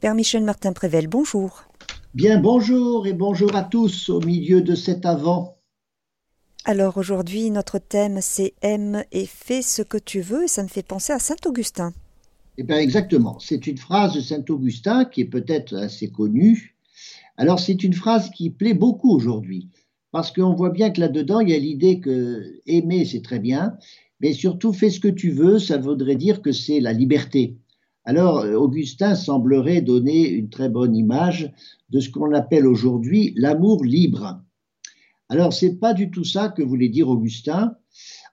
Père Michel Martin Prével, bonjour. Bien, bonjour et bonjour à tous au milieu de cet avant. Alors aujourd'hui, notre thème c'est aime et fais ce que tu veux et ça me fait penser à Saint Augustin. Eh bien exactement, c'est une phrase de Saint Augustin qui est peut-être assez connue. Alors c'est une phrase qui plaît beaucoup aujourd'hui parce qu'on voit bien que là-dedans, il y a l'idée que aimer c'est très bien, mais surtout fais ce que tu veux, ça voudrait dire que c'est la liberté. Alors, Augustin semblerait donner une très bonne image de ce qu'on appelle aujourd'hui l'amour libre. Alors, c'est pas du tout ça que voulait dire Augustin.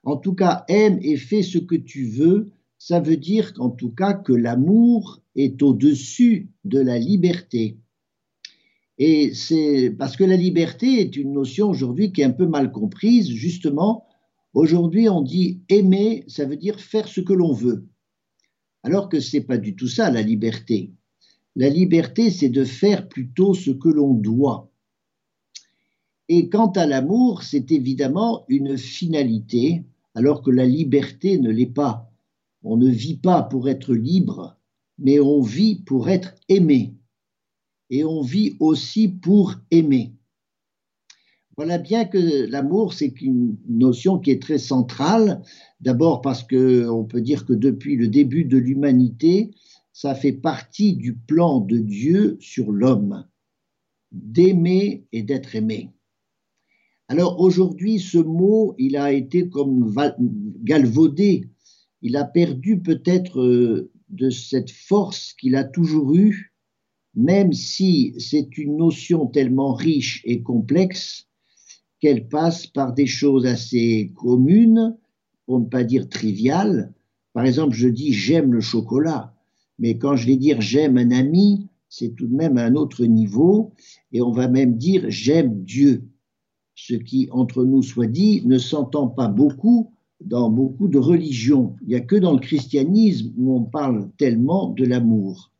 En tout cas, aime et fais ce que tu veux, ça veut dire qu'en tout cas que l'amour est au-dessus de la liberté. Et c'est parce que la liberté est une notion aujourd'hui qui est un peu mal comprise. Justement, aujourd'hui, on dit aimer, ça veut dire faire ce que l'on veut alors que ce n'est pas du tout ça la liberté. La liberté, c'est de faire plutôt ce que l'on doit. Et quant à l'amour, c'est évidemment une finalité, alors que la liberté ne l'est pas. On ne vit pas pour être libre, mais on vit pour être aimé. Et on vit aussi pour aimer. Voilà bien que l'amour, c'est une notion qui est très centrale. D'abord parce qu'on peut dire que depuis le début de l'humanité, ça fait partie du plan de Dieu sur l'homme, d'aimer et d'être aimé. Alors aujourd'hui, ce mot, il a été comme galvaudé, il a perdu peut-être euh, de cette force qu'il a toujours eue, même si c'est une notion tellement riche et complexe qu'elle passe par des choses assez communes, pour ne pas dire triviales. Par exemple, je dis j'aime le chocolat, mais quand je vais dire j'aime un ami, c'est tout de même un autre niveau, et on va même dire j'aime Dieu. Ce qui, entre nous soit dit, ne s'entend pas beaucoup dans beaucoup de religions. Il n'y a que dans le christianisme où on parle tellement de l'amour.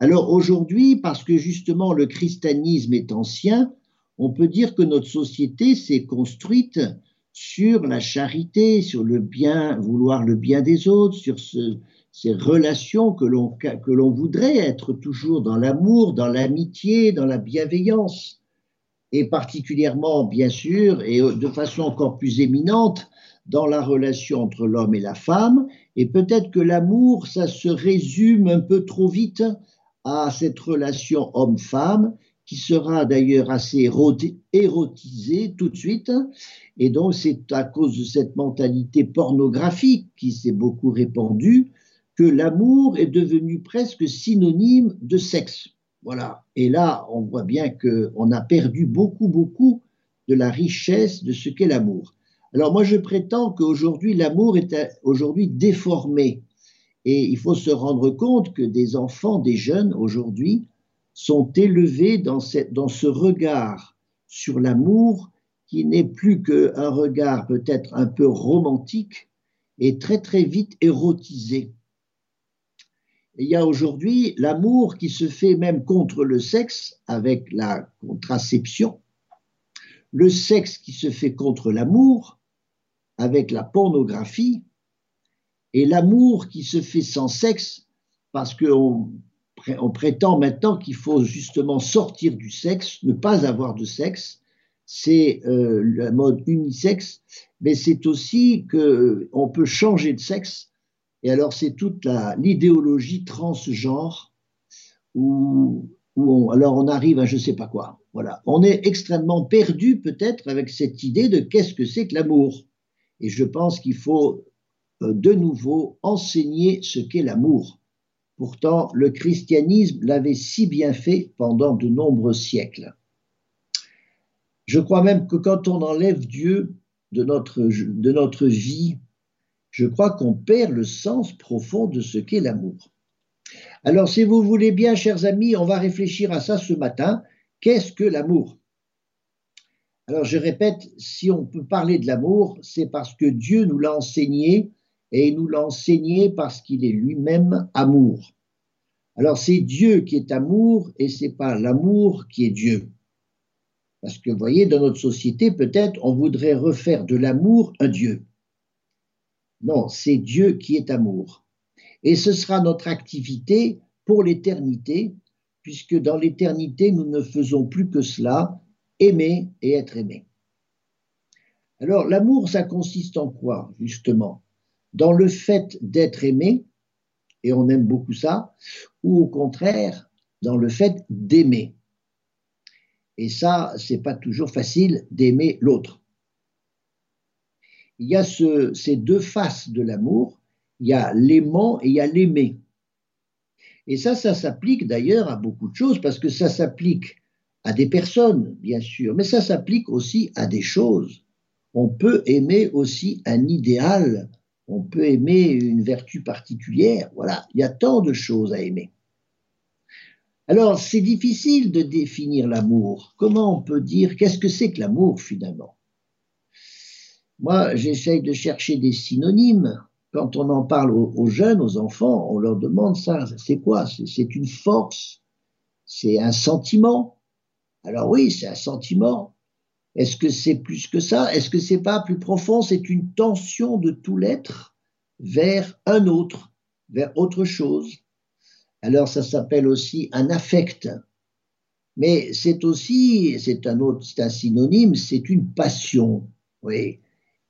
Alors aujourd'hui, parce que justement le christianisme est ancien, on peut dire que notre société s'est construite sur la charité, sur le bien, vouloir le bien des autres, sur ces relations que l'on, que l'on voudrait être toujours dans l'amour, dans l'amitié, dans la bienveillance, et particulièrement, bien sûr, et de façon encore plus éminente, dans la relation entre l'homme et la femme, et peut-être que l'amour, ça se résume un peu trop vite à cette relation homme-femme, qui sera d'ailleurs assez érotisé tout de suite. Et donc, c'est à cause de cette mentalité pornographique qui s'est beaucoup répandue que l'amour est devenu presque synonyme de sexe. Voilà. Et là, on voit bien qu'on a perdu beaucoup, beaucoup de la richesse de ce qu'est l'amour. Alors moi, je prétends qu'aujourd'hui, l'amour est aujourd'hui déformé. Et il faut se rendre compte que des enfants, des jeunes aujourd'hui, sont élevés dans, dans ce regard sur l'amour qui n'est plus qu'un regard peut-être un peu romantique et très très vite érotisé. il y a aujourd'hui l'amour qui se fait même contre le sexe avec la contraception, le sexe qui se fait contre l'amour avec la pornographie, et l'amour qui se fait sans sexe parce qu'on on prétend maintenant qu'il faut justement sortir du sexe, ne pas avoir de sexe. C'est euh, la mode unisexe, mais c'est aussi qu'on euh, peut changer de sexe. Et alors c'est toute l'idéologie transgenre où, on, alors on arrive à je sais pas quoi. Voilà, on est extrêmement perdu peut-être avec cette idée de qu'est-ce que c'est que l'amour. Et je pense qu'il faut euh, de nouveau enseigner ce qu'est l'amour. Pourtant, le christianisme l'avait si bien fait pendant de nombreux siècles. Je crois même que quand on enlève Dieu de notre, vie, je crois qu'on perd le sens profond de ce qu'est l'amour. Alors, si vous voulez bien, chers amis, on va réfléchir à ça ce matin. Qu'est-ce que l'amour? Alors, je répète, si on peut parler de l'amour, c'est parce que Dieu nous l'a enseigné et il nous l'a enseigné parce qu'il est lui-même amour. Alors c'est Dieu qui est amour et c'est pas l'amour qui est Dieu. Parce que vous voyez, dans notre société, peut-être on voudrait refaire de l'amour un Dieu. Non, c'est Dieu qui est amour. Et ce sera notre activité pour l'éternité, puisque dans l'éternité, nous ne faisons plus que cela, aimer et être aimé. Alors, l'amour, ça consiste en quoi, justement? Dans le fait d'être aimé, et on aime beaucoup ça, ou au contraire, dans le fait d'aimer. Et ça, c'est pas toujours facile d'aimer l'autre. Il y a ces deux faces de l'amour, il y a l'aimant et il y a l'aimer. Et ça, ça s'applique d'ailleurs à beaucoup de choses, parce que ça s'applique à des personnes, bien sûr, mais ça s'applique aussi à des choses. On peut aimer aussi un idéal, on peut aimer une vertu particulière, voilà, il y a tant de choses à aimer. Alors, c'est difficile de définir l'amour. Comment on peut dire qu'est-ce que c'est que l'amour finalement? Moi, j'essaye de chercher des synonymes. Quand on en parle aux, jeunes, aux enfants, on leur demande ça. C'est quoi? C'est une force? C'est un sentiment? Alors oui, c'est un sentiment. Est-ce que c'est plus que ça? Est-ce que c'est pas plus profond? C'est une tension de tout l'être vers un autre, vers autre chose alors ça s'appelle aussi un affect. Mais c'est aussi, c'est un autre, c'est un synonyme, c'est une passion. Oui.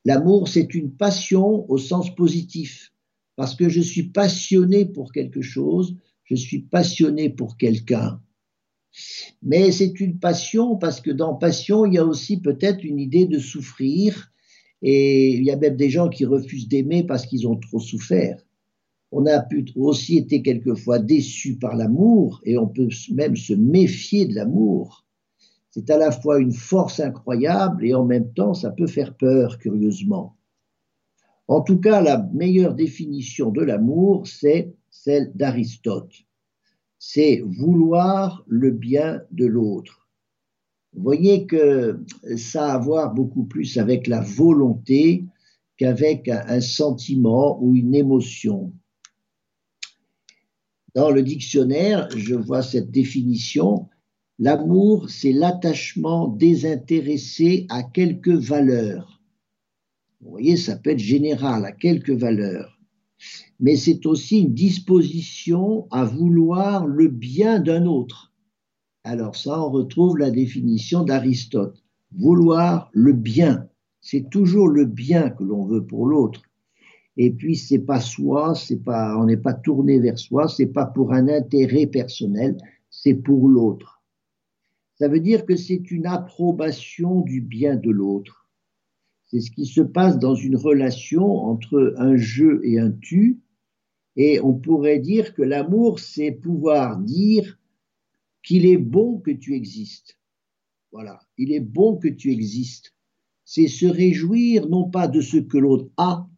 L'amour, c'est une passion au sens positif. Parce que je suis passionné pour quelque chose, je suis passionné pour quelqu'un. Mais c'est une passion parce que dans passion, il y a aussi peut-être une idée de souffrir. Et il y a même des gens qui refusent d'aimer parce qu'ils ont trop souffert on a pu aussi été quelquefois déçu par l'amour et on peut même se méfier de l'amour. C'est à la fois une force incroyable et en même temps ça peut faire peur, curieusement. En tout cas, la meilleure définition de l'amour, c'est celle d'Aristote. C'est vouloir le bien de l'autre. Vous voyez que ça a à voir beaucoup plus avec la volonté qu'avec un sentiment ou une émotion. Dans le dictionnaire, je vois cette définition. L'amour, c'est l'attachement désintéressé à quelque valeur. Vous voyez, ça peut être général, à quelque valeur. Mais c'est aussi une disposition à vouloir le bien d'un autre. Alors ça, on retrouve la définition d'Aristote. Vouloir le bien. C'est toujours le bien que l'on veut pour l'autre. Et puis c'est pas soi, c'est pas, on n'est pas tourné vers soi, c'est pas pour un intérêt personnel, c'est pour l'autre. Ça veut dire que c'est une approbation du bien de l'autre. C'est ce qui se passe dans une relation entre un je et un tu. Et on pourrait dire que l'amour, c'est pouvoir dire qu'il est bon que tu existes. Voilà, il est bon que tu existes. C'est se réjouir non pas de ce que l'autre a,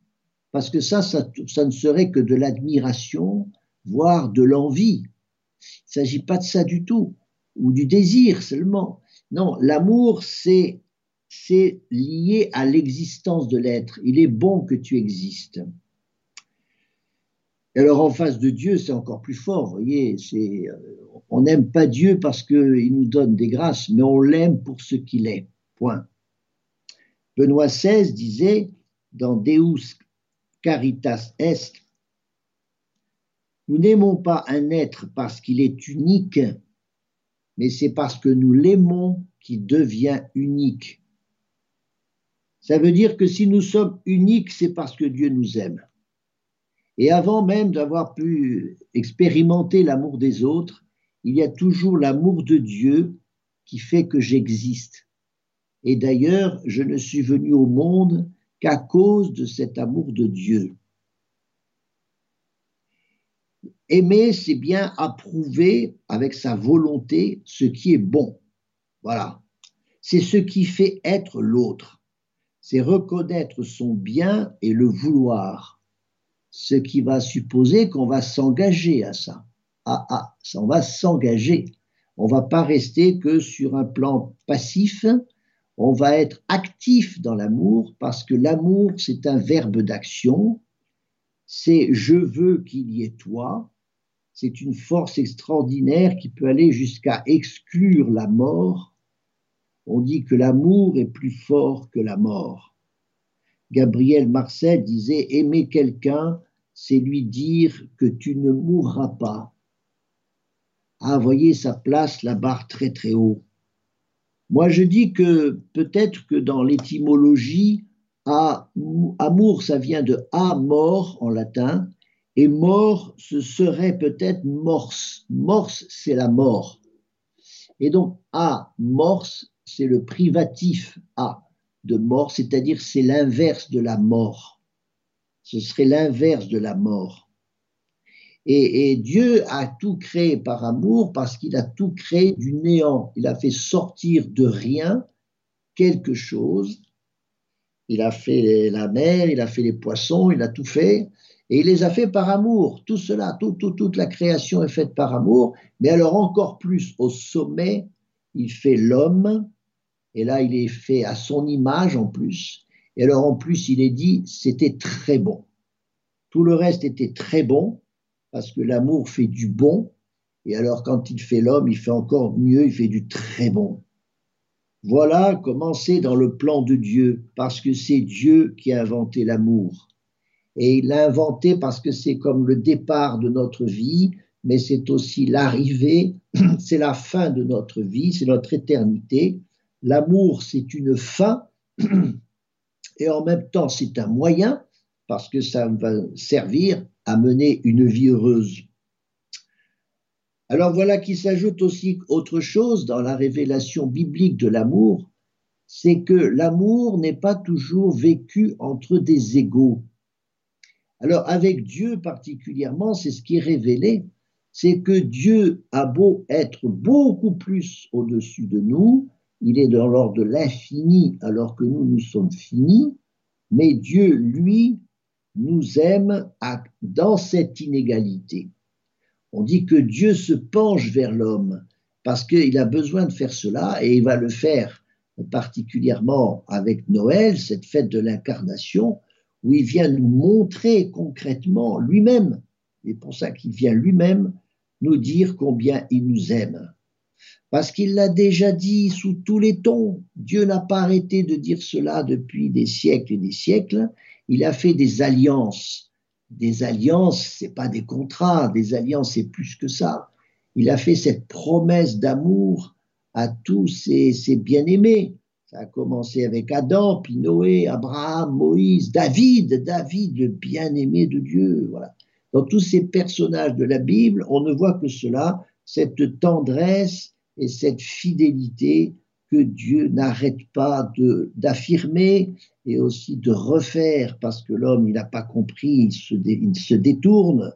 parce que ça, ça, ne serait que de l'admiration, voire de l'envie. Il ne s'agit pas de ça du tout, ou du désir seulement. Non, l'amour, c'est c'est lié à l'existence de l'être. Il est bon que tu existes. Alors en face de Dieu, c'est encore plus fort, voyez. C'est, euh, on n'aime pas Dieu parce qu'il nous donne des grâces, mais on l'aime pour ce qu'il est. Point. Benoît XVI disait dans Deus caritas est. Nous n'aimons pas un être parce qu'il est unique, mais c'est parce que nous l'aimons qu'il devient unique. Ça veut dire que si nous sommes uniques, c'est parce que Dieu nous aime. Et avant même d'avoir pu expérimenter l'amour des autres, il y a toujours l'amour de Dieu qui fait que j'existe. Et d'ailleurs, je ne suis venu au monde qu'à cause de cet amour de Dieu. Aimer, c'est bien approuver avec sa volonté ce qui est bon. Voilà. C'est ce qui fait être l'autre. C'est reconnaître son bien et le vouloir. Ce qui va supposer qu'on va s'engager à ça. Ah ah, on va s'engager. On va pas rester que sur un plan passif on va être actif dans l'amour parce que l'amour, c'est un verbe d'action, c'est je veux qu'il y ait toi, c'est une force extraordinaire qui peut aller jusqu'à exclure la mort. On dit que l'amour est plus fort que la mort. Gabriel Marcel disait aimer quelqu'un, c'est lui dire que tu ne mourras pas. Ah, voyez, ça place la barre très très haut. Moi, je dis que peut-être que dans l'étymologie, amour, ça vient de a mort en latin, et mort, ce serait peut-être morse. Morse, c'est la mort. Et donc, a morse, c'est le privatif a de mort, c'est-à-dire c'est l'inverse de la mort. Ce serait l'inverse de la mort. Et, Dieu a tout créé par amour parce qu'il a tout créé du néant. Il a fait sortir de rien quelque chose. Il a fait la mer, il a fait les poissons, il a tout fait. Et il les a fait par amour. Tout cela, toute la création est faite par amour. Mais alors encore plus au sommet, il fait l'homme. Et là, il est fait à son image en plus. Et alors en plus, il est dit, c'était très bon. Tout le reste était très bon parce que l'amour fait du bon, et alors quand il fait l'homme, il fait encore mieux, il fait du très bon. Voilà comment c'est dans le plan de Dieu, parce que c'est Dieu qui a inventé l'amour. Et il l'a inventé parce que c'est comme le départ de notre vie, mais c'est aussi l'arrivée, c'est la fin de notre vie, c'est notre éternité. L'amour, c'est une fin, et en même temps, c'est un moyen, parce que ça va servir à mener une vie heureuse. Alors voilà qu'il s'ajoute aussi autre chose dans la révélation biblique de l'amour, c'est que l'amour n'est pas toujours vécu entre des égaux. Alors avec Dieu particulièrement, c'est ce qui est révélé, c'est que Dieu a beau être beaucoup plus au-dessus de nous, il est dans l'ordre de l'infini alors que nous, nous sommes finis, mais Dieu, lui, nous aime dans cette inégalité. On dit que Dieu se penche vers l'homme parce qu'il a besoin de faire cela et il va le faire particulièrement avec Noël, cette fête de l'incarnation, où il vient nous montrer concrètement lui-même, et pour ça qu'il vient lui-même nous dire combien il nous aime. Parce qu'il l'a déjà dit sous tous les tons. Dieu n'a pas arrêté de dire cela depuis des siècles et des siècles, il a fait des alliances. Des alliances, c'est pas des contrats, des alliances, c'est plus que ça. Il a fait cette promesse d'amour à tous ses, bien-aimés. Ça a commencé avec Adam, puis Noé, Abraham, Moïse, David, David, le bien-aimé de Dieu. Voilà. Dans tous ces personnages de la Bible, on ne voit que cela, cette tendresse et cette fidélité que Dieu n'arrête pas d'affirmer et aussi de refaire parce que l'homme, il n'a pas compris, il se, il se détourne.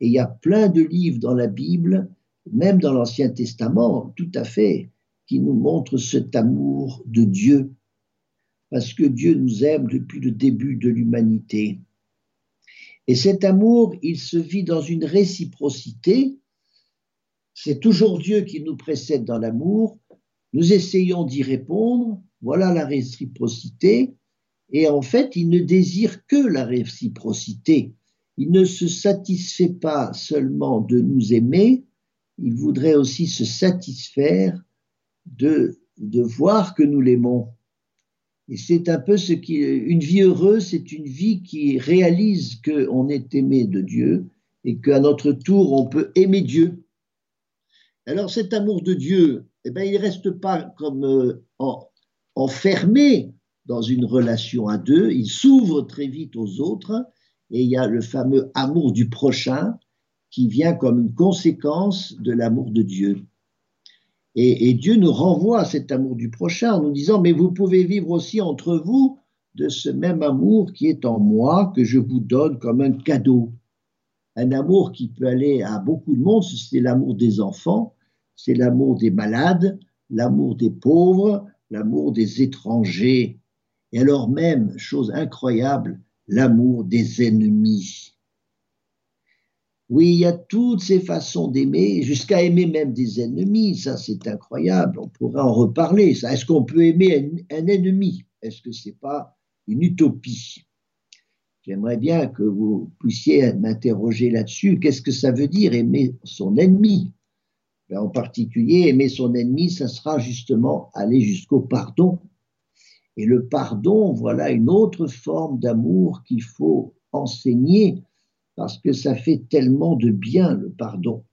Et il y a plein de livres dans la Bible, même dans l'Ancien Testament, tout à fait, qui nous montrent cet amour de Dieu, parce que Dieu nous aime depuis le début de l'humanité. Et cet amour, il se vit dans une réciprocité. C'est toujours Dieu qui nous précède dans l'amour. Nous essayons d'y répondre. Voilà la réciprocité. Et en fait, il ne désire que la réciprocité. Il ne se satisfait pas seulement de nous aimer, il voudrait aussi se satisfaire de, de voir que nous l'aimons. Et c'est un peu ce qui, une vie heureuse, c'est une vie qui réalise qu'on est aimé de Dieu et qu'à notre tour, on peut aimer Dieu. Alors cet amour de Dieu, eh ben, il ne reste pas comme euh, enfermé dans une relation à deux, il s'ouvre très vite aux autres, et il y a le fameux amour du prochain qui vient comme une conséquence de l'amour de Dieu. Et, Dieu nous renvoie à cet amour du prochain en nous disant, mais vous pouvez vivre aussi entre vous de ce même amour qui est en moi, que je vous donne comme un cadeau. Un amour qui peut aller à beaucoup de monde, c'est l'amour des enfants, c'est l'amour des malades, l'amour des pauvres, l'amour des étrangers, et alors même, chose incroyable, l'amour des ennemis. Oui, il y a toutes ces façons d'aimer, jusqu'à aimer même des ennemis, ça c'est incroyable, on pourrait en reparler. Est-ce qu'on peut aimer un, ennemi? Est-ce que ce n'est pas une utopie? J'aimerais bien que vous puissiez m'interroger là-dessus. Qu'est-ce que ça veut dire aimer son ennemi? Ben, En particulier, aimer son ennemi, ça sera justement aller jusqu'au pardon, et le pardon, voilà une autre forme d'amour qu'il faut enseigner parce que ça fait tellement de bien le pardon.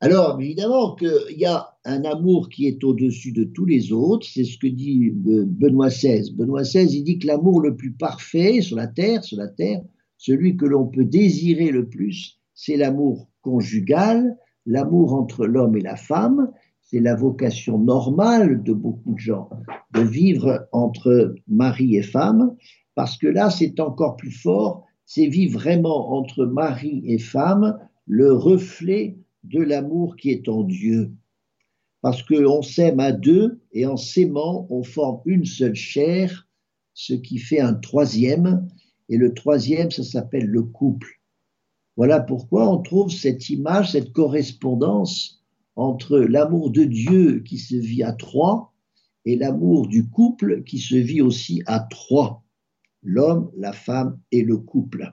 Alors, évidemment qu'il y a un amour qui est au-dessus de tous les autres, c'est ce que dit Benoît XVI. Benoît XVI, il dit que l'amour le plus parfait sur la terre, sur la terre, celui que l'on peut désirer le plus, c'est l'amour conjugal, l'amour entre l'homme et la femme, c'est la vocation normale de beaucoup de gens, de vivre entre mari et femme, parce que là, c'est encore plus fort, c'est vivre vraiment entre mari et femme le reflet de l'amour qui est en Dieu. Parce qu'on s'aime à deux et en s'aimant, on forme une seule chair, ce qui fait un troisième. Et le troisième, ça s'appelle le couple. Voilà pourquoi on trouve cette image, cette correspondance entre l'amour de Dieu qui se vit à trois et l'amour du couple qui se vit aussi à trois, l'homme, la femme et le couple.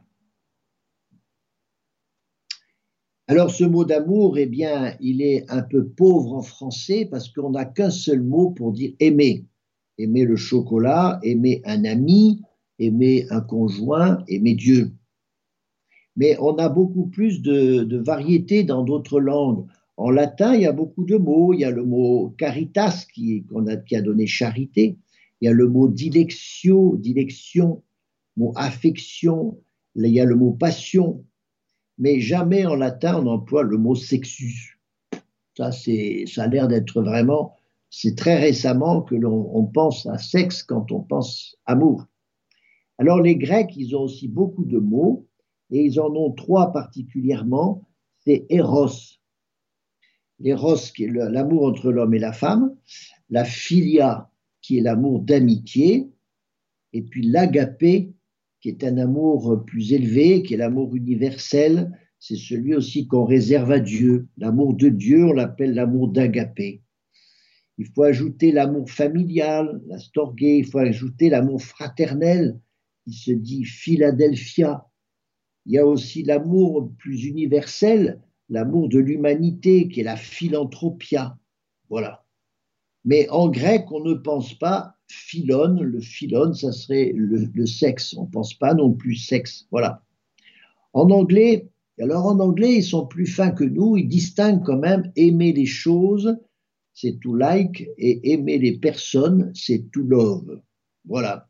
Alors ce mot d'amour, eh bien, il est un peu pauvre en français parce qu'on n'a qu'un seul mot pour dire aimer. Aimer le chocolat, aimer un ami, aimer un conjoint, aimer Dieu. Mais on a beaucoup plus de, de variété dans d'autres langues. En latin, il y a beaucoup de mots. Il y a le mot caritas qui, a, donné charité. Il y a le mot dilectio, dilection, mot affection. Il y a le mot passion mais jamais en latin on emploie le mot sexus. Ça, ça a l'air d'être vraiment, c'est très récemment que l'on pense à sexe quand on pense amour. Alors les Grecs, ils ont aussi beaucoup de mots, et ils en ont trois particulièrement, c'est Eros. L'Eros qui est l'amour entre l'homme et la femme, la Philia qui est l'amour d'amitié, et puis l'Agapé qui est un amour plus élevé, qui est l'amour universel, c'est celui aussi qu'on réserve à Dieu. L'amour de Dieu, on l'appelle l'amour d'agapé. Il faut ajouter l'amour familial, la storgé, il faut ajouter l'amour fraternel, qui se dit Philadelphia. Il y a aussi l'amour plus universel, l'amour de l'humanité, qui est la philanthropia. Voilà. Mais en grec, on ne pense pas philone. Le philone, ça serait le, sexe. On ne pense pas non plus sexe. Voilà. En anglais, alors en anglais, ils sont plus fins que nous. Ils distinguent quand même aimer les choses, c'est to like, et aimer les personnes, c'est to love. Voilà.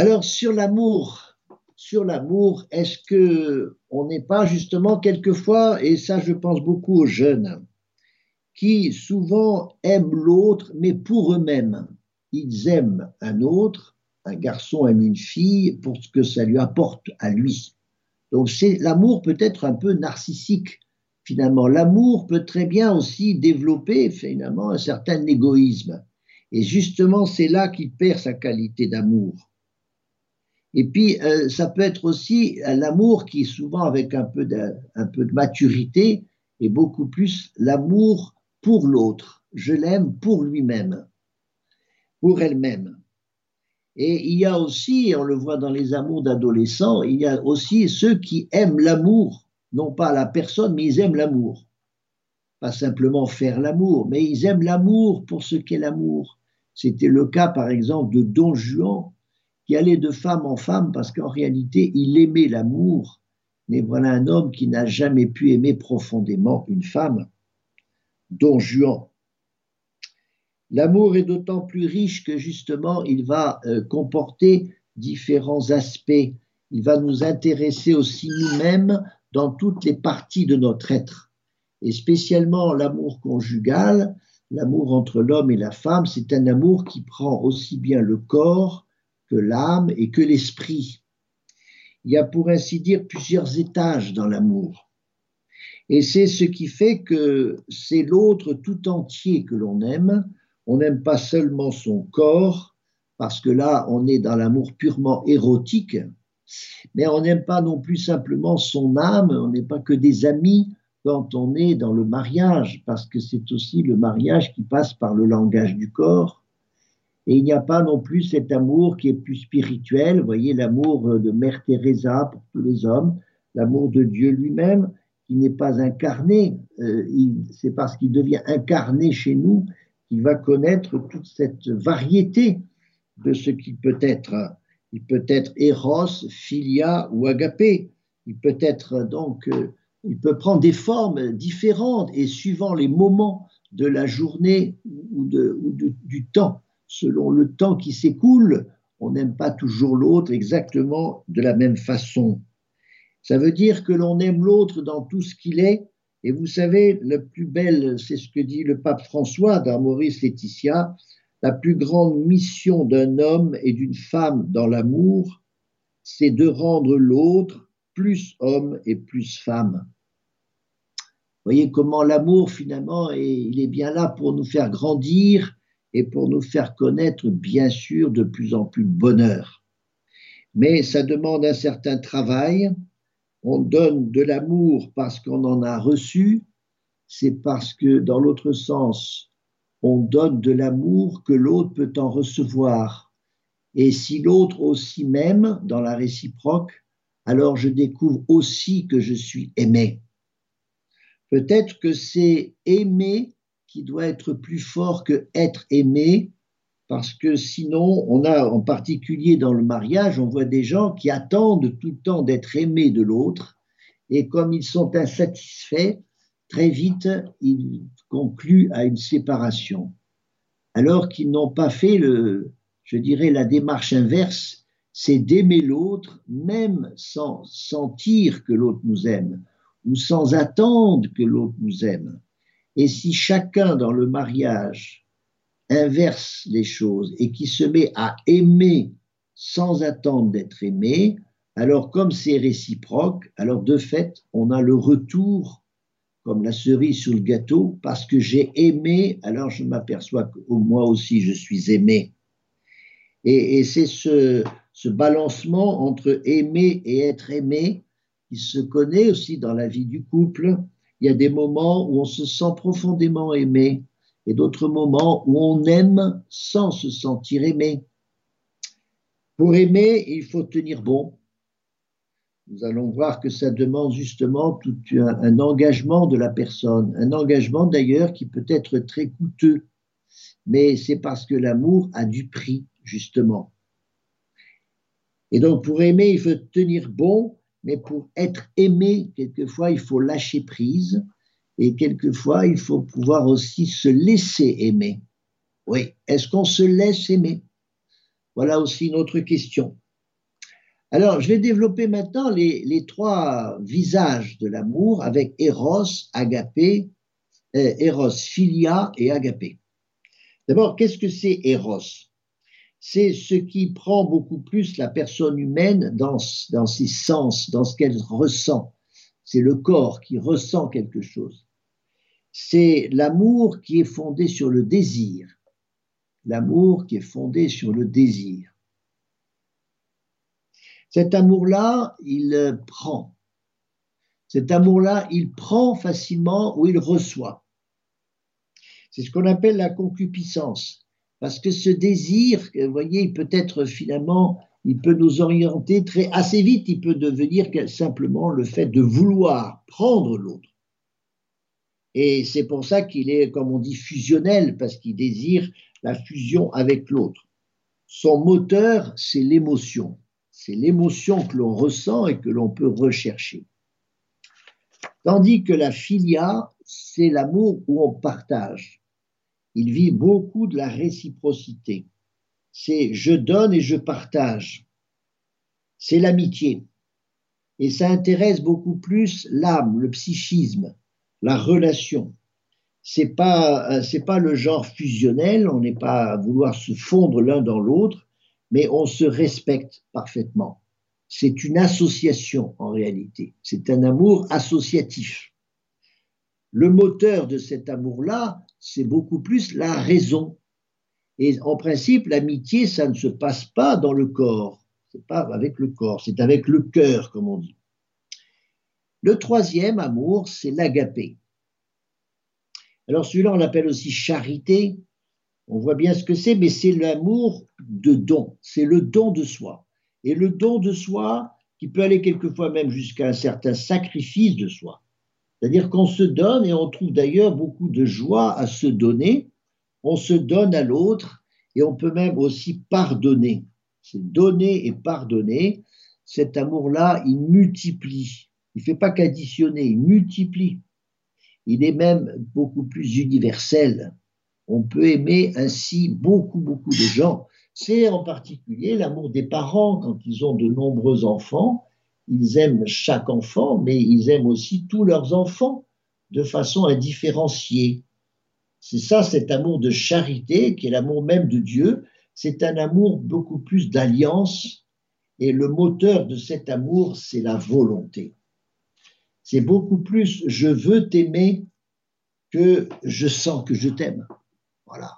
Alors sur l'amour, sur l'amour, est-ce que on n'est pas justement quelquefois, et ça je pense beaucoup aux jeunes, qui souvent aiment l'autre, mais pour eux-mêmes. Ils aiment un autre, un garçon aime une fille pour ce que ça lui apporte à lui. Donc c'est l'amour peut être un peu narcissique. Finalement, l'amour peut très bien aussi développer finalement un certain égoïsme. Et justement, c'est là qu'il perd sa qualité d'amour. Et puis, euh, ça peut être aussi l'amour qui, souvent avec un peu de, un peu de maturité, est beaucoup plus l'amour pour l'autre, je l'aime pour lui-même, pour elle-même. Et il y a aussi, on le voit dans les amours d'adolescents, il y a aussi ceux qui aiment l'amour, non pas la personne, mais ils aiment l'amour. Pas simplement faire l'amour, mais ils aiment l'amour pour ce qu'est l'amour. C'était le cas, par exemple, de Don Juan, qui allait de femme en femme parce qu'en réalité, il aimait l'amour. Mais voilà un homme qui n'a jamais pu aimer profondément une femme. Don Juan. L'amour est d'autant plus riche que justement il va euh, comporter différents aspects. Il va nous intéresser aussi nous-mêmes dans toutes les parties de notre être. Et spécialement l'amour conjugal, l'amour entre l'homme et la femme, c'est un amour qui prend aussi bien le corps que l'âme et que l'esprit. Il y a pour ainsi dire plusieurs étages dans l'amour. Et c'est ce qui fait que c'est l'autre tout entier que l'on aime. On n'aime pas seulement son corps, parce que là, on est dans l'amour purement érotique, mais on n'aime pas non plus simplement son âme, on n'est pas que des amis quand on est dans le mariage, parce que c'est aussi le mariage qui passe par le langage du corps. Et il n'y a pas non plus cet amour qui est plus spirituel, vous voyez, l'amour de Mère Teresa pour tous les hommes, l'amour de Dieu lui-même, qui n'est pas incarné, euh, c'est parce qu'il devient incarné chez nous qu'il va connaître toute cette variété de ce qu'il peut être. Il peut être Eros, Philia ou Agapé. Il peut être donc euh, il peut prendre des formes différentes et suivant les moments de la journée ou, du temps, selon le temps qui s'écoule, on n'aime pas toujours l'autre exactement de la même façon. Ça veut dire que l'on aime l'autre dans tout ce qu'il est. Et vous savez, le plus belle, c'est ce que dit le pape François dans Maurice Laetitia, la plus grande mission d'un homme et d'une femme dans l'amour, c'est de rendre l'autre plus homme et plus femme. Vous voyez comment l'amour, finalement, il est bien là pour nous faire grandir et pour nous faire connaître, bien sûr, de plus en plus bonheur. Mais ça demande un certain travail. On donne de l'amour parce qu'on en a reçu. C'est parce que, dans l'autre sens, on donne de l'amour que l'autre peut en recevoir. Et si l'autre aussi m'aime dans la réciproque, alors je découvre aussi que je suis aimé. Peut-être que c'est aimer qui doit être plus fort que être aimé, parce que sinon, on a en particulier dans le mariage, on voit des gens qui attendent tout le temps d'être aimés de l'autre, et comme ils sont insatisfaits, très vite, ils concluent à une séparation, alors qu'ils n'ont pas fait le, je dirais, la démarche inverse, c'est d'aimer l'autre, même sans sentir que l'autre nous aime, ou sans attendre que l'autre nous aime. Et si chacun dans le mariage inverse les choses et qui se met à aimer sans attendre d'être aimé, alors comme c'est réciproque, alors de fait, on a le retour comme la cerise sur le gâteau, parce que j'ai aimé, alors je m'aperçois que moi aussi je suis aimé. Et, c'est ce, ce balancement entre aimer et être aimé qui se connaît aussi dans la vie du couple, il y a des moments où on se sent profondément aimé et d'autres moments où on aime sans se sentir aimé. Pour aimer, il faut tenir bon. Nous allons voir que ça demande justement tout un, un engagement de la personne, un engagement d'ailleurs qui peut être très coûteux, mais c'est parce que l'amour a du prix, justement. Et donc pour aimer, il faut tenir bon mais pour être aimé, quelquefois, il faut lâcher prise et quelquefois, il faut pouvoir aussi se laisser aimer. Oui, est-ce qu'on se laisse aimer? Voilà aussi une autre question. Alors, je vais développer maintenant les, trois visages de l'amour avec Eros, Agapé, euh, Eros, Philia et Agapé. D'abord, qu'est-ce que c'est Eros? C'est ce qui prend beaucoup plus la personne humaine dans, ses sens, dans ce qu'elle ressent. C'est le corps qui ressent quelque chose. C'est l'amour qui est fondé sur le désir. L'amour qui est fondé sur le désir. Cet amour-là, il prend. Cet amour-là, il prend facilement ou il reçoit. C'est ce qu'on appelle la concupiscence. Parce que ce désir, vous voyez, il peut être finalement, il peut nous orienter très assez vite, il peut devenir simplement le fait de vouloir prendre l'autre. Et c'est pour ça qu'il est, comme on dit, fusionnel, parce qu'il désire la fusion avec l'autre. Son moteur, c'est l'émotion. C'est l'émotion que l'on ressent et que l'on peut rechercher. Tandis que la filia, c'est l'amour où on partage il vit beaucoup de la réciprocité. C'est je donne et je partage. C'est l'amitié. Et ça intéresse beaucoup plus l'âme, le psychisme, la relation. C'est pas euh, pas le genre fusionnel, on n'est pas à vouloir se fondre l'un dans l'autre, mais on se respecte parfaitement. C'est une association en réalité. C'est un amour associatif. Le moteur de cet amour-là, c'est beaucoup plus la raison. Et en principe, l'amitié, ça ne se passe pas dans le corps. C'est pas avec le corps, c'est avec le cœur, comme on dit. Le troisième amour, c'est l'agapé. Alors celui-là, on l'appelle aussi charité. On voit bien ce que c'est, mais c'est l'amour de don. C'est le don de soi. Et le don de soi, qui peut aller quelquefois même jusqu'à un certain sacrifice de soi. C'est-à-dire qu'on se donne, et on trouve d'ailleurs beaucoup de joie à se donner, on se donne à l'autre, et on peut même aussi pardonner. C'est donner et pardonner. Cet amour-là, il multiplie, Il ne fait pas qu'additionner, il multiplie. Il est même beaucoup plus universel. On peut aimer ainsi beaucoup, beaucoup de gens. C'est en particulier l'amour des parents quand ils ont de nombreux enfants. Ils aiment chaque enfant, mais ils aiment aussi tous leurs enfants de façon indifférenciée. C'est ça, cet amour de charité, qui est l'amour même de Dieu. C'est un amour beaucoup plus d'alliance. Et le moteur de cet amour, c'est la volonté. C'est beaucoup plus je veux t'aimer que je sens que je t'aime. Voilà.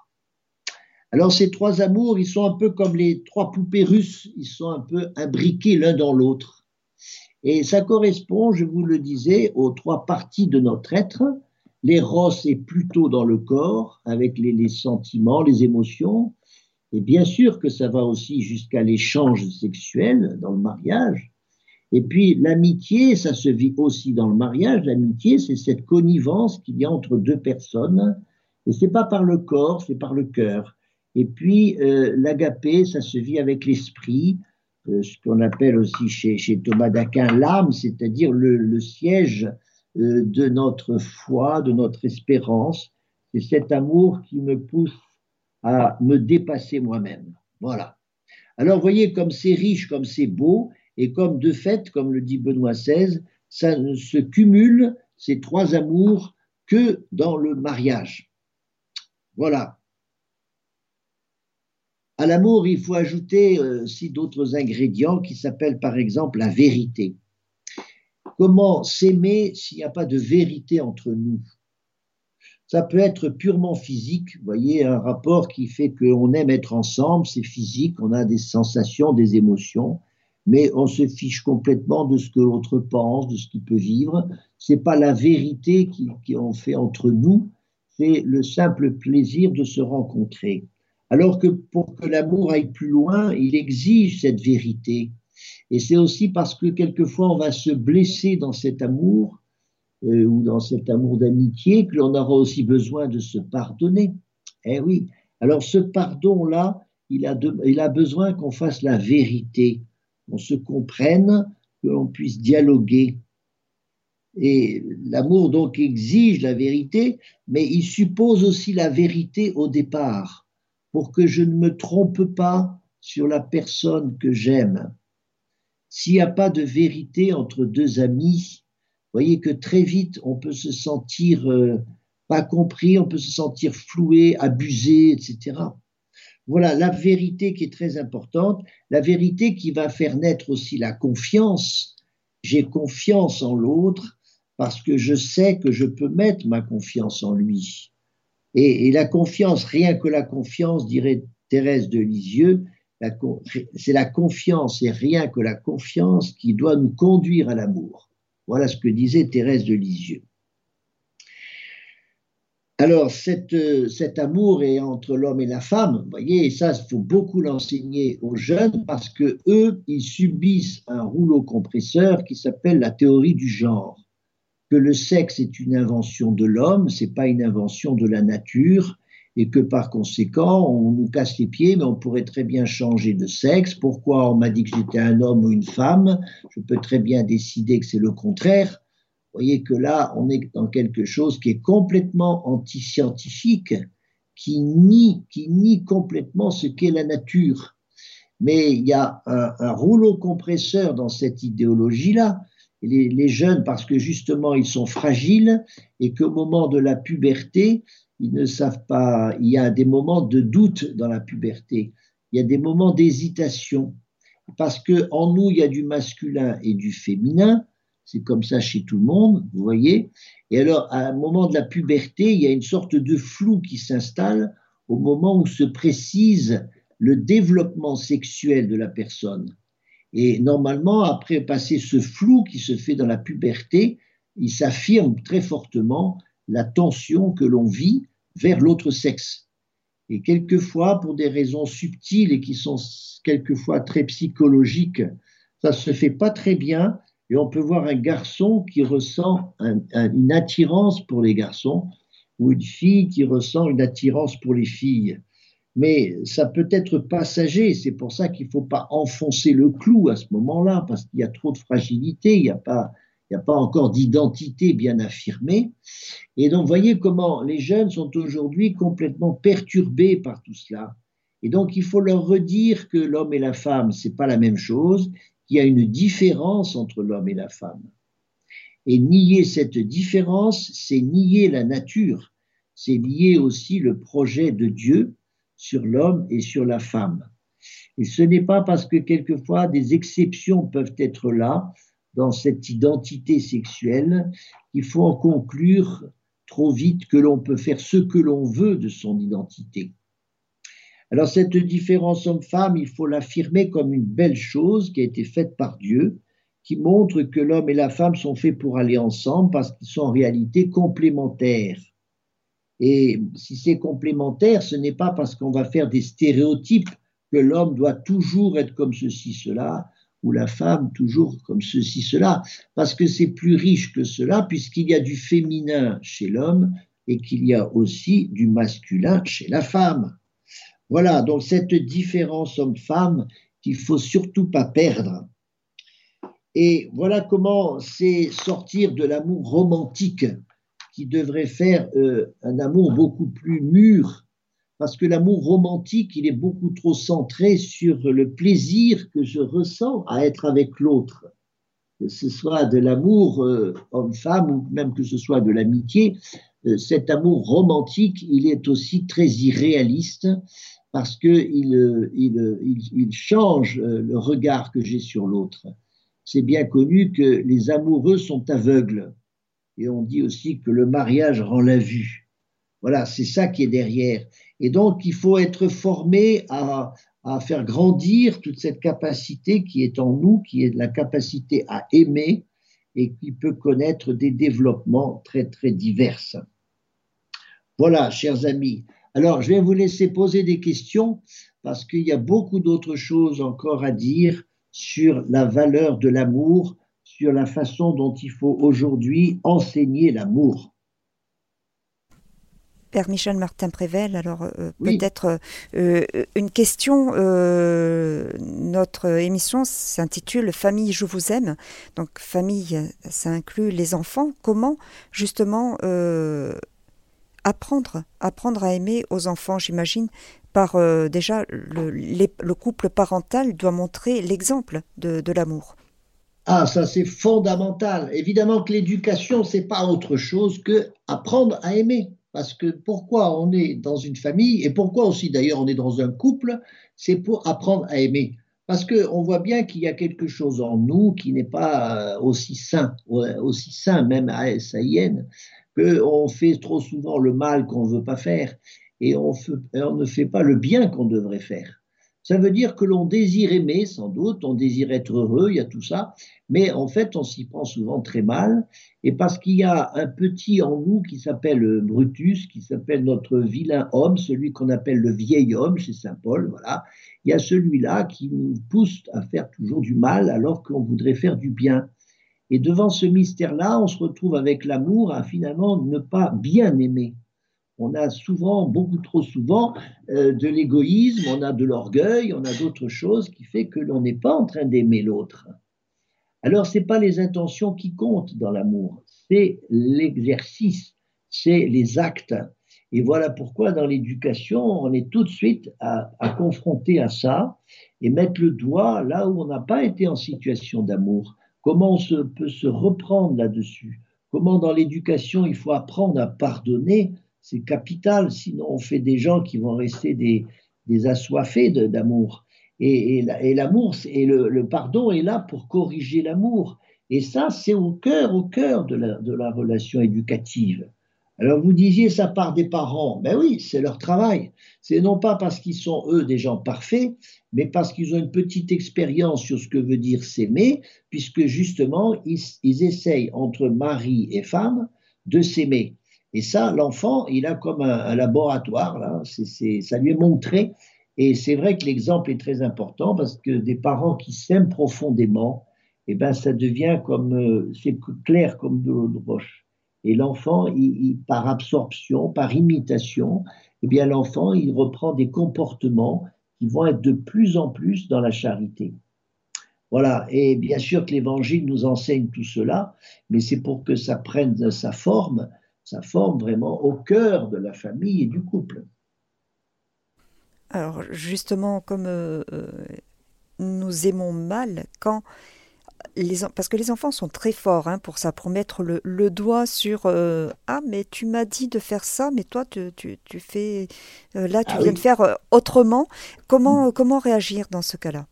Alors ces trois amours, ils sont un peu comme les trois poupées russes, ils sont un peu imbriqués l'un dans l'autre. Et ça correspond, je vous le disais, aux trois parties de notre être. L'éros est plutôt dans le corps, avec les, sentiments, les émotions. Et bien sûr que ça va aussi jusqu'à l'échange sexuel dans le mariage. Et puis l'amitié, ça se vit aussi dans le mariage. L'amitié, c'est cette connivence qu'il y a entre deux personnes. Et c'est pas par le corps, c'est par le cœur. Et puis euh, l'agapé, ça se vit avec l'esprit, ce qu'on appelle aussi chez, Thomas d'Aquin l'âme, c'est-à-dire le, siège euh, de notre foi, de notre espérance. C'est cet amour qui me pousse à me dépasser moi-même. Voilà. Alors, voyez, comme c'est riche, comme c'est beau, et comme de fait, comme le dit Benoît XVI, ça ne se cumule, ces trois amours, que dans le mariage. Voilà. À l'amour, il faut ajouter euh, aussi d'autres ingrédients qui s'appellent par exemple la vérité. Comment s'aimer s'il n'y a pas de vérité entre nous? Ça peut être purement physique, vous voyez, un rapport qui fait qu'on aime être ensemble, c'est physique, on a des sensations, des émotions, mais on se fiche complètement de ce que l'autre pense, de ce qu'il peut vivre. C'est pas la vérité qu'on fait entre nous, c'est le simple plaisir de se rencontrer. Alors que pour que l'amour aille plus loin, il exige cette vérité. Et c'est aussi parce que quelquefois on va se blesser dans cet amour euh, ou dans cet amour d'amitié que l'on aura aussi besoin de se pardonner. Eh oui. Alors ce pardon-là, il il a besoin qu'on fasse la vérité, qu'on se comprenne, que l'on puisse dialoguer. Et l'amour donc exige la vérité, mais il suppose aussi la vérité au départ pour que je ne me trompe pas sur la personne que j'aime. S'il n'y a pas de vérité entre deux amis, voyez que très vite on peut se sentir euh, pas compris, on peut se sentir floué, abusé, etc. Voilà la vérité qui est très importante, la vérité qui va faire naître aussi la confiance. J'ai confiance en l'autre parce que je sais que je peux mettre ma confiance en lui. Et, la confiance, rien que la confiance, dirait Thérèse de Lisieux, c'est la confiance et rien que la confiance qui doit nous conduire à l'amour. Voilà ce que disait Thérèse de Lisieux. Alors, cet amour est entre l'homme et la femme, vous voyez, et ça, il faut beaucoup l'enseigner aux jeunes parce que eux, ils subissent un rouleau compresseur qui s'appelle la théorie du genre que le sexe est une invention de l'homme, c'est pas une invention de la nature, et que par conséquent, on nous casse les pieds, mais on pourrait très bien changer de sexe. Pourquoi on m'a dit que j'étais un homme ou une femme? Je peux très bien décider que c'est le contraire. Vous voyez que là, on est dans quelque chose qui est complètement anti-scientifique, qui nie, qui nie complètement ce qu'est la nature. Mais il y a un rouleau compresseur dans cette idéologie-là, les, jeunes parce que justement ils sont fragiles et qu'au moment de la puberté, ils ne savent pas, il y a des moments de doute dans la puberté, il y a des moments d'hésitation parce que en nous il y a du masculin et du féminin, c'est comme ça chez tout le monde, vous voyez. Et alors à un moment de la puberté, il y a une sorte de flou qui s'installe au moment où se précise le développement sexuel de la personne. Et normalement, après passer ce flou qui se fait dans la puberté, il s'affirme très fortement la tension que l'on vit vers l'autre sexe. Et quelquefois, pour des raisons subtiles et qui sont quelquefois très psychologiques, ça se fait pas très bien. Et on peut voir un garçon qui ressent une attirance pour les garçons ou une fille qui ressent une attirance pour les filles mais ça peut être passager. C'est pour ça qu'il ne faut pas enfoncer le clou à ce moment-là, parce qu'il y a trop de fragilité, il n'y a, pas, Il a pas encore d'identité bien affirmée. Et donc, voyez comment les jeunes sont aujourd'hui complètement perturbés par tout cela. Et donc, il faut leur redire que l'homme et la femme, c'est pas la même chose, qu'il y a une différence entre l'homme et la femme. Et nier cette différence, c'est nier la nature, c'est nier aussi le projet de Dieu sur l'homme et sur la femme. Et ce n'est pas parce que quelquefois des exceptions peuvent être là dans cette identité sexuelle qu'il faut en conclure trop vite que l'on peut faire ce que l'on veut de son identité. Alors cette différence homme-femme, il faut l'affirmer comme une belle chose qui a été faite par Dieu, qui montre que l'homme et la femme sont faits pour aller ensemble parce qu'ils sont en réalité complémentaires. Et si c'est complémentaire, ce n'est pas parce qu'on va faire des stéréotypes que l'homme doit toujours être comme ceci, cela, ou la femme toujours comme ceci, cela, parce que c'est plus riche que cela, puisqu'il y a du féminin chez l'homme et qu'il y a aussi du masculin chez la femme. Voilà, donc cette différence homme-femme qu'il faut surtout pas perdre. Et voilà comment c'est sortir de l'amour romantique qui devrait faire euh, un amour beaucoup plus mûr, parce que l'amour romantique, il est beaucoup trop centré sur le plaisir que je ressens à être avec l'autre. Que ce soit de l'amour euh, homme-femme ou même que ce soit de l'amitié, euh, cet amour romantique, il est aussi très irréaliste parce qu'il il, il change le regard que j'ai sur l'autre. C'est bien connu que les amoureux sont aveugles et on dit aussi que le mariage rend la vue. Voilà, c'est ça qui est derrière. Et donc, il faut être formé à, faire grandir toute cette capacité qui est en nous, qui est la capacité à aimer et qui peut connaître des développements très, très divers. Voilà, chers amis. Alors, je vais vous laisser poser des questions parce qu'il y a beaucoup d'autres choses encore à dire sur la valeur de l'amour sur la façon dont il faut aujourd'hui enseigner l'amour. Père Michel Martin Prével, alors euh, peut-être euh, une question. Euh, notre émission s'intitule Famille, je vous aime. Donc famille, ça inclut les enfants. Comment justement apprendre, apprendre à aimer aux enfants, j'imagine, par déjà le, couple parental doit montrer l'exemple de l'amour. Ah, ça c'est fondamental. Évidemment que l'éducation, c'est pas autre chose que apprendre à aimer. Parce que pourquoi on est dans une famille et pourquoi aussi d'ailleurs on est dans un couple, c'est pour apprendre à aimer. Parce qu'on voit bien qu'il y a quelque chose en nous qui n'est pas euh, aussi sain, aussi sain même à S-A-I-N, qu'on fait trop souvent le mal qu'on ne veut pas faire et on, on ne fait pas le bien qu'on devrait faire. Ça veut dire que l'on désire aimer, sans doute, on désire être heureux, il y a tout ça, mais en fait, on s'y prend souvent très mal, et parce qu'il y a un petit en nous qui s'appelle Brutus, qui s'appelle notre vilain homme, celui qu'on appelle le vieil homme chez Saint Paul, voilà, il y a celui-là qui nous pousse à faire toujours du mal alors qu'on voudrait faire du bien. Et devant ce mystère-là, on se retrouve avec l'amour à finalement ne pas bien aimer on a souvent, beaucoup trop souvent, euh, de l'égoïsme, on a de l'orgueil, on a d'autres choses qui fait que l'on n'est pas en train d'aimer l'autre. Alors, ce n'est pas les intentions qui comptent dans l'amour, c'est l'exercice, c'est les actes. Et voilà pourquoi dans l'éducation, on est tout de suite à, à confronter à ça et mettre le doigt là où on n'a pas été en situation d'amour. Comment on se, peut se reprendre là-dessus? Comment dans l'éducation, il faut apprendre à pardonner c'est capital, sinon on fait des gens qui vont rester des, assoiffés d'amour. Et, l'amour, et le, pardon est là pour corriger l'amour. Et ça, c'est au cœur, au cœur de la, relation éducative. Alors vous disiez ça part des parents. Ben oui, c'est leur travail. C'est non pas parce qu'ils sont eux des gens parfaits, mais parce qu'ils ont une petite expérience sur ce que veut dire s'aimer, puisque justement ils, ils essayent entre mari et femme de s'aimer. Et ça, l'enfant, il a comme un, laboratoire, là, ça lui est montré. Et c'est vrai que l'exemple est très important parce que des parents qui s'aiment profondément, eh ben, ça devient comme, euh, c'est clair comme de l'eau de roche. Et l'enfant, par absorption, par imitation, eh bien, l'enfant, il reprend des comportements qui vont être de plus en plus dans la charité. Voilà, et bien sûr que l'Évangile nous enseigne tout cela, mais c'est pour que ça prenne sa forme, sa forme vraiment au cœur de la famille et du couple. Alors justement, comme euh, euh, nous aimons mal quand les parce que les enfants sont très forts hein, pour ça, pour mettre le, doigt sur euh, ah mais tu m'as dit de faire ça, mais toi tu, tu, fais là tu ah viens de faire autrement. Comment mm. comment réagir dans ce cas-là?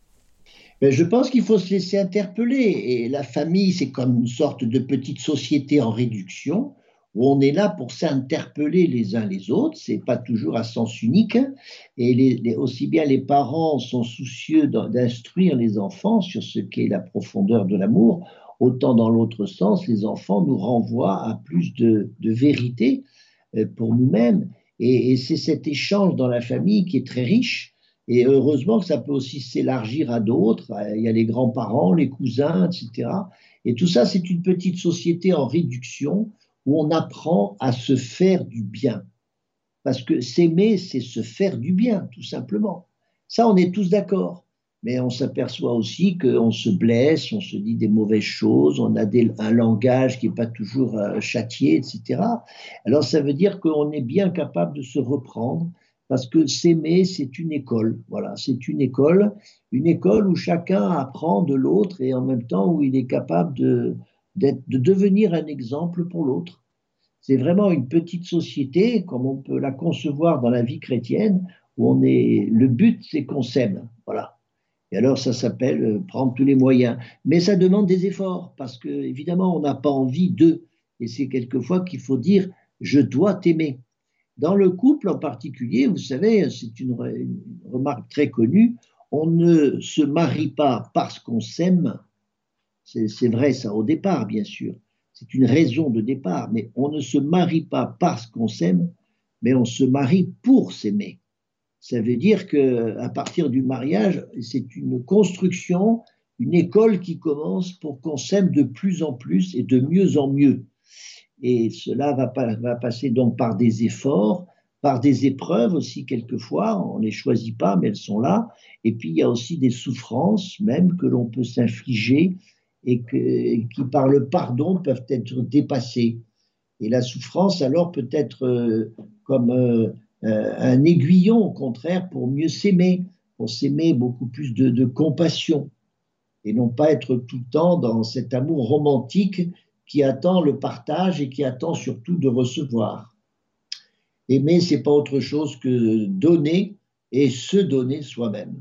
Ben, je pense qu'il faut se laisser interpeller. Et la famille, c'est comme une sorte de petite société en réduction on est là pour s'interpeller les uns les autres, c'est pas toujours à sens unique, et les, aussi bien les parents sont soucieux d'instruire les enfants sur ce qu'est la profondeur de l'amour, autant dans l'autre sens, les enfants nous renvoient à plus de, vérité euh, pour nous-mêmes, et, et c'est cet échange dans la famille qui est très riche, et heureusement que ça peut aussi s'élargir à d'autres, il y a les grands-parents, les cousins, etc. Et tout ça, c'est une petite société en réduction où on apprend à se faire du bien. Parce que s'aimer, c'est se faire du bien, tout simplement. Ça, on est tous d'accord. Mais on s'aperçoit aussi qu'on se blesse, on se dit des mauvaises choses, on a un langage qui n'est pas toujours euh, châtié, etc. Alors ça veut dire qu'on est bien capable de se reprendre, parce que s'aimer, c'est une école. Voilà, c'est une école, une école où chacun apprend de l'autre et en même temps où il est capable de, de devenir un exemple pour l'autre. C'est vraiment une petite société, comme on peut la concevoir dans la vie chrétienne, où on est, le but, c'est qu'on s'aime. Voilà. Et alors, ça s'appelle euh, prendre tous les moyens. Mais ça demande des efforts, parce que, évidemment, on n'a pas envie d'eux. Et c'est quelquefois qu'il faut dire, je dois t'aimer. Dans le couple en particulier, vous savez, c'est une, une, remarque très connue, on ne se marie pas parce qu'on s'aime, c'est vrai ça au départ, bien sûr. C'est une raison de départ, mais on ne se marie pas parce qu'on s'aime, mais on se marie pour s'aimer. Ça veut dire que à partir du mariage, c'est une construction, une école qui commence pour qu'on s'aime de plus en plus et de mieux en mieux. Et cela va, va passer donc par des efforts, par des épreuves aussi quelquefois, on ne les choisit pas, mais elles sont là. Et puis il y a aussi des souffrances même que l'on peut s'infliger et, qui, par le pardon, peuvent être dépassés. Et la souffrance, alors, peut être euh, comme euh, euh, un aiguillon, au contraire, pour mieux s'aimer, pour s'aimer beaucoup plus de, compassion, et non pas être tout le temps dans cet amour romantique qui attend le partage et qui attend surtout de recevoir. Aimer, c'est pas autre chose que donner et se donner soi-même.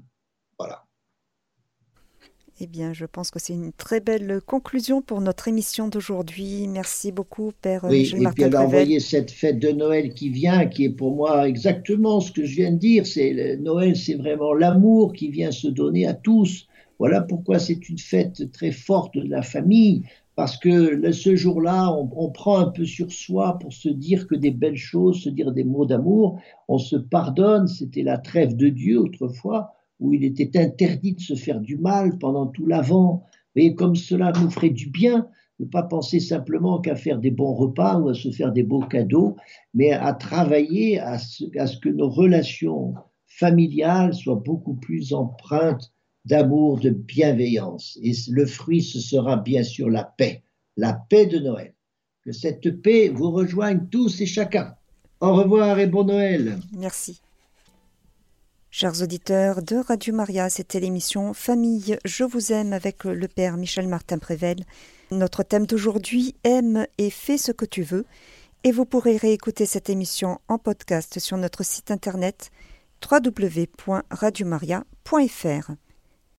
Eh bien, je pense que c'est une très belle conclusion pour notre émission d'aujourd'hui. Merci beaucoup, Père oui, et puis alors, voyez cette fête de Noël qui vient, qui est pour moi exactement ce que je viens de dire. C'est Noël, c'est vraiment l'amour qui vient se donner à tous. Voilà pourquoi c'est une fête très forte de la famille, parce que ce jour-là, on, on, prend un peu sur soi pour se dire que des belles choses, se dire des mots d'amour. On se pardonne. C'était la trêve de Dieu autrefois où il était interdit de se faire du mal pendant tout l'avant. Et comme cela nous ferait du bien, ne pas penser simplement qu'à faire des bons repas ou à se faire des beaux cadeaux, mais à travailler à ce, à ce que nos relations familiales soient beaucoup plus empreintes d'amour, de bienveillance. Et le fruit, ce sera bien sûr la paix, la paix de Noël. Que cette paix vous rejoigne tous et chacun. Au revoir et bon Noël. Merci. Chers auditeurs de Radio Maria, c'était l'émission Famille, je vous aime avec le Père Michel Martin Prével. Notre thème d'aujourd'hui, aime et fais ce que tu veux. Et vous pourrez réécouter cette émission en podcast sur notre site internet www.radiomaria.fr.